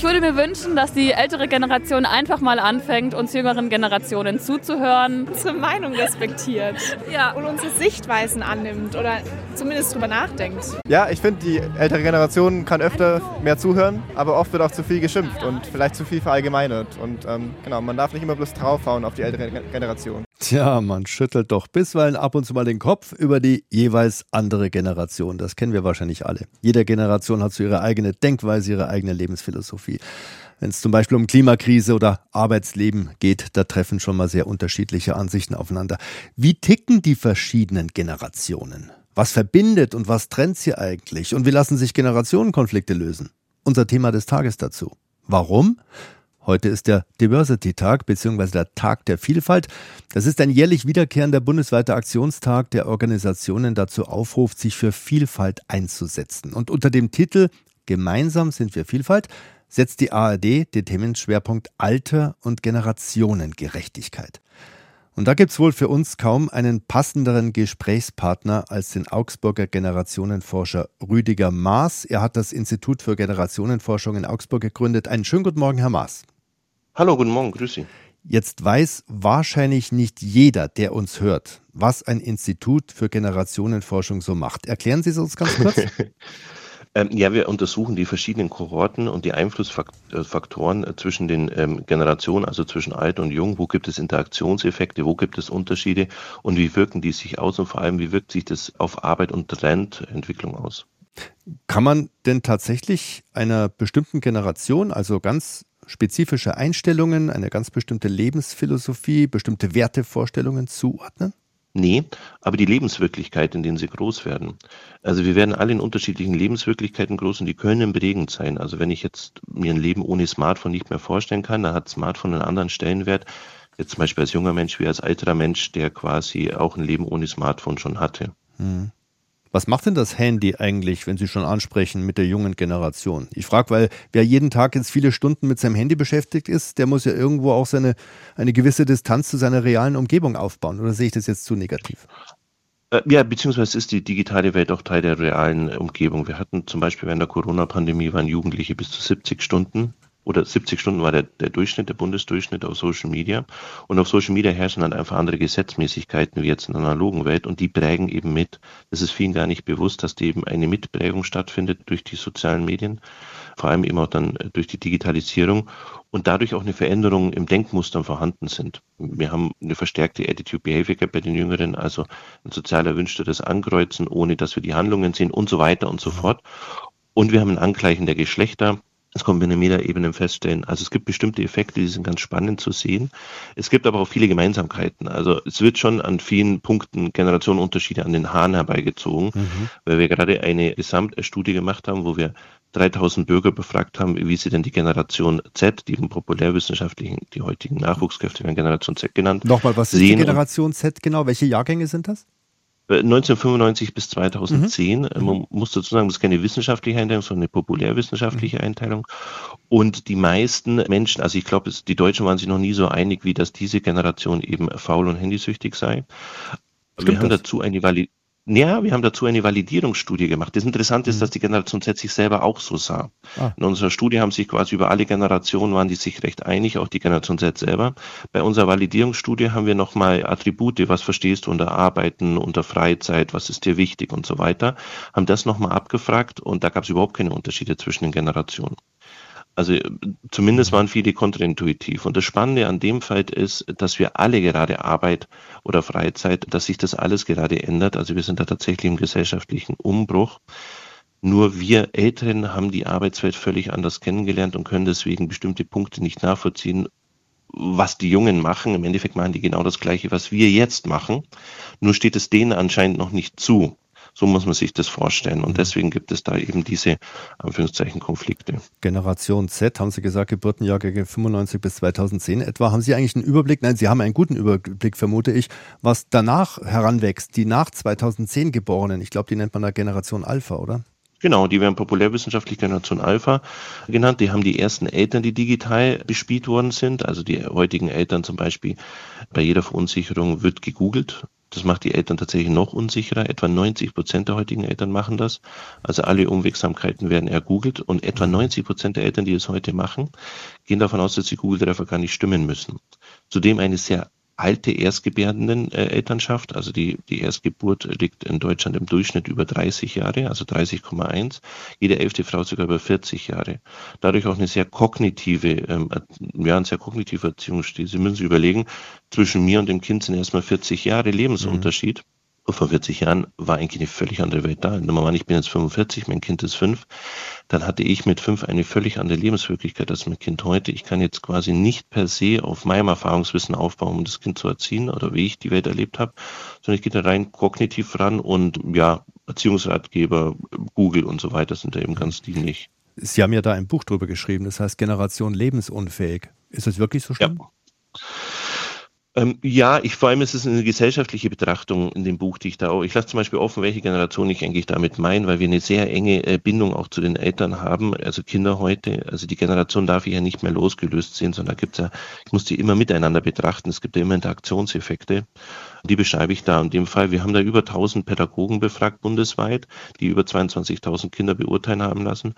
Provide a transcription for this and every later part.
Ich würde mir wünschen, dass die ältere Generation einfach mal anfängt, uns jüngeren Generationen zuzuhören. Unsere Meinung respektiert Ja. und unsere Sichtweisen annimmt oder zumindest drüber nachdenkt. Ja, ich finde, die ältere Generation kann öfter mehr zuhören, aber oft wird auch zu viel geschimpft und vielleicht zu viel verallgemeinert. Und ähm, genau, man darf nicht immer bloß draufhauen auf die ältere Ge- Generation. Tja, man schüttelt doch bisweilen ab und zu mal den Kopf über die jeweils andere Generation. Das kennen wir wahrscheinlich alle. Jede Generation hat so ihre eigene Denkweise, ihre eigene Lebensphilosophie. Wenn es zum Beispiel um Klimakrise oder Arbeitsleben geht, da treffen schon mal sehr unterschiedliche Ansichten aufeinander. Wie ticken die verschiedenen Generationen? Was verbindet und was trennt sie eigentlich? Und wie lassen sich Generationenkonflikte lösen? Unser Thema des Tages dazu. Warum? Heute ist der Diversity-Tag bzw. der Tag der Vielfalt. Das ist ein jährlich wiederkehrender bundesweiter Aktionstag, der Organisationen dazu aufruft, sich für Vielfalt einzusetzen. Und unter dem Titel Gemeinsam sind wir Vielfalt setzt die ARD den Themenschwerpunkt Alter und Generationengerechtigkeit. Und da gibt's wohl für uns kaum einen passenderen Gesprächspartner als den Augsburger Generationenforscher Rüdiger Maas. Er hat das Institut für Generationenforschung in Augsburg gegründet. Einen schönen guten Morgen, Herr Maas. Hallo, guten Morgen, grüß Sie. Jetzt weiß wahrscheinlich nicht jeder, der uns hört, was ein Institut für Generationenforschung so macht. Erklären Sie es uns ganz kurz? Ähm, ja, wir untersuchen die verschiedenen Kohorten und die Einflussfaktoren äh, zwischen den ähm, Generationen, also zwischen alt und jung. Wo gibt es Interaktionseffekte, wo gibt es Unterschiede und wie wirken die sich aus und vor allem, wie wirkt sich das auf Arbeit und Trendentwicklung aus? Kann man denn tatsächlich einer bestimmten Generation, also ganz spezifische Einstellungen, eine ganz bestimmte Lebensphilosophie, bestimmte Wertevorstellungen zuordnen? Nee, aber die Lebenswirklichkeit, in denen sie groß werden. Also wir werden alle in unterschiedlichen Lebenswirklichkeiten groß und die können prägend sein. Also wenn ich jetzt mir ein Leben ohne Smartphone nicht mehr vorstellen kann, dann hat Smartphone einen anderen Stellenwert. Jetzt zum Beispiel als junger Mensch wie als älterer Mensch, der quasi auch ein Leben ohne Smartphone schon hatte. Was macht denn das Handy eigentlich, wenn Sie schon ansprechen, mit der jungen Generation? Ich frage, weil wer jeden Tag jetzt viele Stunden mit seinem Handy beschäftigt ist, der muss ja irgendwo auch seine, eine gewisse Distanz zu seiner realen Umgebung aufbauen. Oder sehe ich das jetzt zu negativ? Äh, Ja, beziehungsweise ist die digitale Welt auch Teil der realen Umgebung. Wir hatten zum Beispiel während der Corona-Pandemie waren Jugendliche bis zu 70 Stunden oder 70 Stunden war der, der Durchschnitt, der Bundesdurchschnitt auf Social Media. Und auf Social Media herrschen dann einfach andere Gesetzmäßigkeiten wie jetzt in der analogen Welt und die prägen eben mit. Es ist vielen gar nicht bewusst, dass eben eine Mitprägung stattfindet durch die sozialen Medien, vor allem eben auch dann äh, durch die Digitalisierung und dadurch auch eine Veränderung im Denkmustern vorhanden sind. Wir haben eine verstärkte Attitude Behavior Gap bei den Jüngeren, also ein sozial erwünschteres Ankreuzen, ohne dass wir die Handlungen sehen und so weiter und so fort. Und wir haben ein Angleichen der Geschlechter. Das können wir in mehreren Ebenen feststellen. Also es gibt bestimmte Effekte, die sind ganz spannend zu sehen. Es gibt aber auch viele Gemeinsamkeiten. Also es wird schon an vielen Punkten Generationenunterschiede an den Haaren herbeigezogen, weil wir gerade eine Gesamtstudie gemacht haben, wo wir 3000 Bürger befragt haben, wie sie denn die Generation Z, die im populärwissenschaftlichen, die heutigen Nachwuchskräfte werden Generation Z genannt, Nochmal, was ist die Generation Z genau? Welche Jahrgänge sind das? Äh, 1995 bis 2010. Äh, Man muss dazu sagen, das ist keine wissenschaftliche Einteilung, sondern eine populärwissenschaftliche Einteilung. Und die meisten Menschen, also ich glaube, die Deutschen waren sich noch nie so einig, wie dass diese Generation eben faul und handysüchtig sei. Stimmt wir haben das? dazu eine Vali ja, wir haben dazu eine Validierungsstudie gemacht. Das Interessante ist, dass die Generation Z sich selber auch so sah. Ah. In unserer Studie haben sich quasi über alle Generationen waren die sich recht einig, auch die Generation Z selber. Bei unserer Validierungsstudie haben wir nochmal Attribute, was verstehst du unter Arbeiten, unter Freizeit, was ist dir wichtig und so weiter, haben das nochmal abgefragt und da gab es überhaupt keine Unterschiede zwischen den Generationen. Also äh, zumindest waren viele kontraintuitiv. Und das Spannende an dem Fall ist, dass wir alle gerade Arbeit oder Freizeit, dass sich das alles gerade ändert. Also wir sind da tatsächlich im gesellschaftlichen Umbruch. Nur wir Älteren haben die Arbeitswelt völlig anders kennengelernt und können deswegen bestimmte Punkte nicht nachvollziehen, was die Jungen machen. Im Endeffekt machen die genau das Gleiche, was wir jetzt machen. Nur steht es denen anscheinend noch nicht zu. So muss man sich das vorstellen. Und deswegen gibt es da eben diese, Anführungszeichen, Konflikte. Generation Z, haben Sie gesagt, Geburtenjahrgänge 95 bis 2010 etwa. Haben Sie eigentlich einen Überblick? Nein, Sie haben einen guten Überblick, vermute ich, was danach heranwächst, die nach 2010 Geborenen. Ich glaube, die nennt man da Generation Alpha, oder? Genau, die werden populärwissenschaftlich Generation Alpha genannt. Die haben die ersten Eltern, die digital bespielt worden sind. Also die heutigen Eltern zum Beispiel bei jeder Verunsicherung wird gegoogelt. Das macht die Eltern tatsächlich noch unsicherer. Etwa 90 Prozent der heutigen Eltern machen das. Also alle Unwegsamkeiten werden ergoogelt und etwa 90 Prozent der Eltern, die es heute machen, gehen davon aus, dass die Google-Treffer gar nicht stimmen müssen. Zudem eine sehr alte erstgebärenden äh, Elternschaft. Also die, die Erstgeburt liegt in Deutschland im Durchschnitt über 30 Jahre, also 30,1. Jede elfte Frau sogar über 40 Jahre. Dadurch auch eine sehr kognitive, ähm, ja, ein sehr kognitiver Erziehungsstil. Sie müssen sich überlegen, zwischen mir und dem Kind sind erstmal 40 Jahre Lebensunterschied. Mhm vor 40 Jahren war eigentlich eine völlig andere Welt da. Nummer one, ich bin jetzt 45, mein Kind ist fünf. Dann hatte ich mit fünf eine völlig andere Lebenswirklichkeit als mein Kind heute. Ich kann jetzt quasi nicht per se auf meinem Erfahrungswissen aufbauen, um das Kind zu erziehen oder wie ich die Welt erlebt habe, sondern ich gehe da rein kognitiv ran und ja, Erziehungsratgeber, Google und so weiter sind da eben ganz dienlich. Sie haben ja da ein Buch drüber geschrieben, das heißt Generation lebensunfähig. Ist das wirklich so schlimm? Ja. Ähm, ja, ich vor allem ist es eine gesellschaftliche Betrachtung in dem Buch, die ich da auch. Ich lasse zum Beispiel offen, welche Generation ich eigentlich damit meine, weil wir eine sehr enge äh, Bindung auch zu den Eltern haben, also Kinder heute. Also die Generation darf ich ja nicht mehr losgelöst sehen, sondern da gibt's ja, ich muss die immer miteinander betrachten. Es gibt ja immer Interaktionseffekte. Die beschreibe ich da. In dem Fall, wir haben da über 1000 Pädagogen befragt bundesweit, die über 22.000 Kinder beurteilen haben lassen.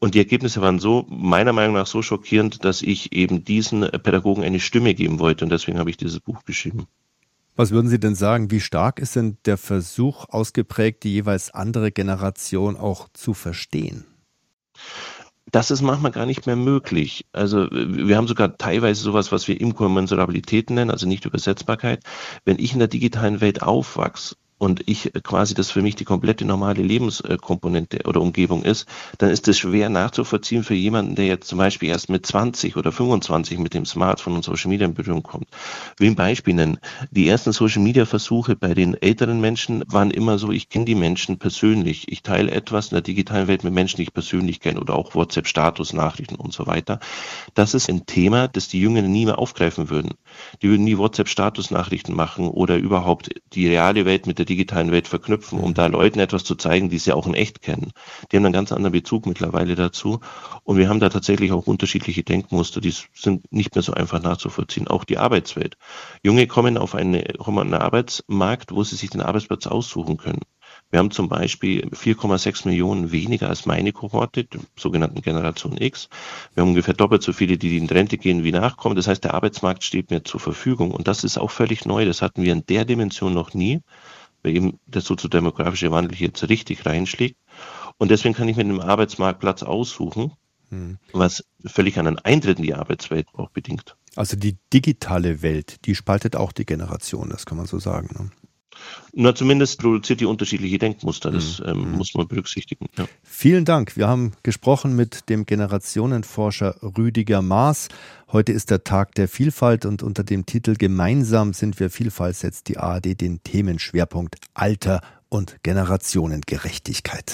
Und die Ergebnisse waren so, meiner Meinung nach so schockierend, dass ich eben diesen Pädagogen eine Stimme geben wollte. Und deswegen habe ich dieses Buch geschrieben. Was würden Sie denn sagen, wie stark ist denn der Versuch ausgeprägt, die jeweils andere Generation auch zu verstehen? Das ist manchmal gar nicht mehr möglich. Also wir haben sogar teilweise sowas, was wir Inkommensurabilität nennen, also nicht Übersetzbarkeit. Wenn ich in der digitalen Welt aufwachse und ich quasi das für mich die komplette normale Lebenskomponente oder Umgebung ist, dann ist es schwer nachzuvollziehen für jemanden, der jetzt zum Beispiel erst mit 20 oder 25 mit dem Smartphone und Social Media in Berührung kommt. Wie ein Beispiel nennen. Die ersten Social Media Versuche bei den älteren Menschen waren immer so, ich kenne die Menschen persönlich. Ich teile etwas in der digitalen Welt mit Menschen, die ich persönlich kenne oder auch WhatsApp Status Nachrichten und so weiter. Das ist ein Thema, das die Jüngeren nie mehr aufgreifen würden. Die würden nie WhatsApp Status Nachrichten machen oder überhaupt die reale Welt mit der digitalen Welt verknüpfen, um da Leuten etwas zu zeigen, die sie auch in echt kennen. Die haben einen ganz anderen Bezug mittlerweile dazu. Und wir haben da tatsächlich auch unterschiedliche Denkmuster, die sind nicht mehr so einfach nachzuvollziehen. Auch die Arbeitswelt. Junge kommen auf eine, kommen einen Arbeitsmarkt, wo sie sich den Arbeitsplatz aussuchen können. Wir haben zum Beispiel 4,6 Millionen weniger als meine Kohorte, die sogenannten Generation X. Wir haben ungefähr doppelt so viele, die in Rente gehen, wie nachkommen. Das heißt, der Arbeitsmarkt steht mir zur Verfügung. Und das ist auch völlig neu. Das hatten wir in der Dimension noch nie weil eben der soziodemografische Wandel jetzt richtig reinschlägt. Und deswegen kann ich mir den Arbeitsmarktplatz aussuchen, hm. was völlig einen Eintritt in die Arbeitswelt auch bedingt. Also die digitale Welt, die spaltet auch die Generation, das kann man so sagen. Ne? Na, zumindest produziert die unterschiedliche Denkmuster. Das mhm. ähm, muss man berücksichtigen. Ja. Vielen Dank. Wir haben gesprochen mit dem Generationenforscher Rüdiger Maas. Heute ist der Tag der Vielfalt und unter dem Titel Gemeinsam sind wir Vielfalt setzt die ARD den Themenschwerpunkt Alter und Generationengerechtigkeit.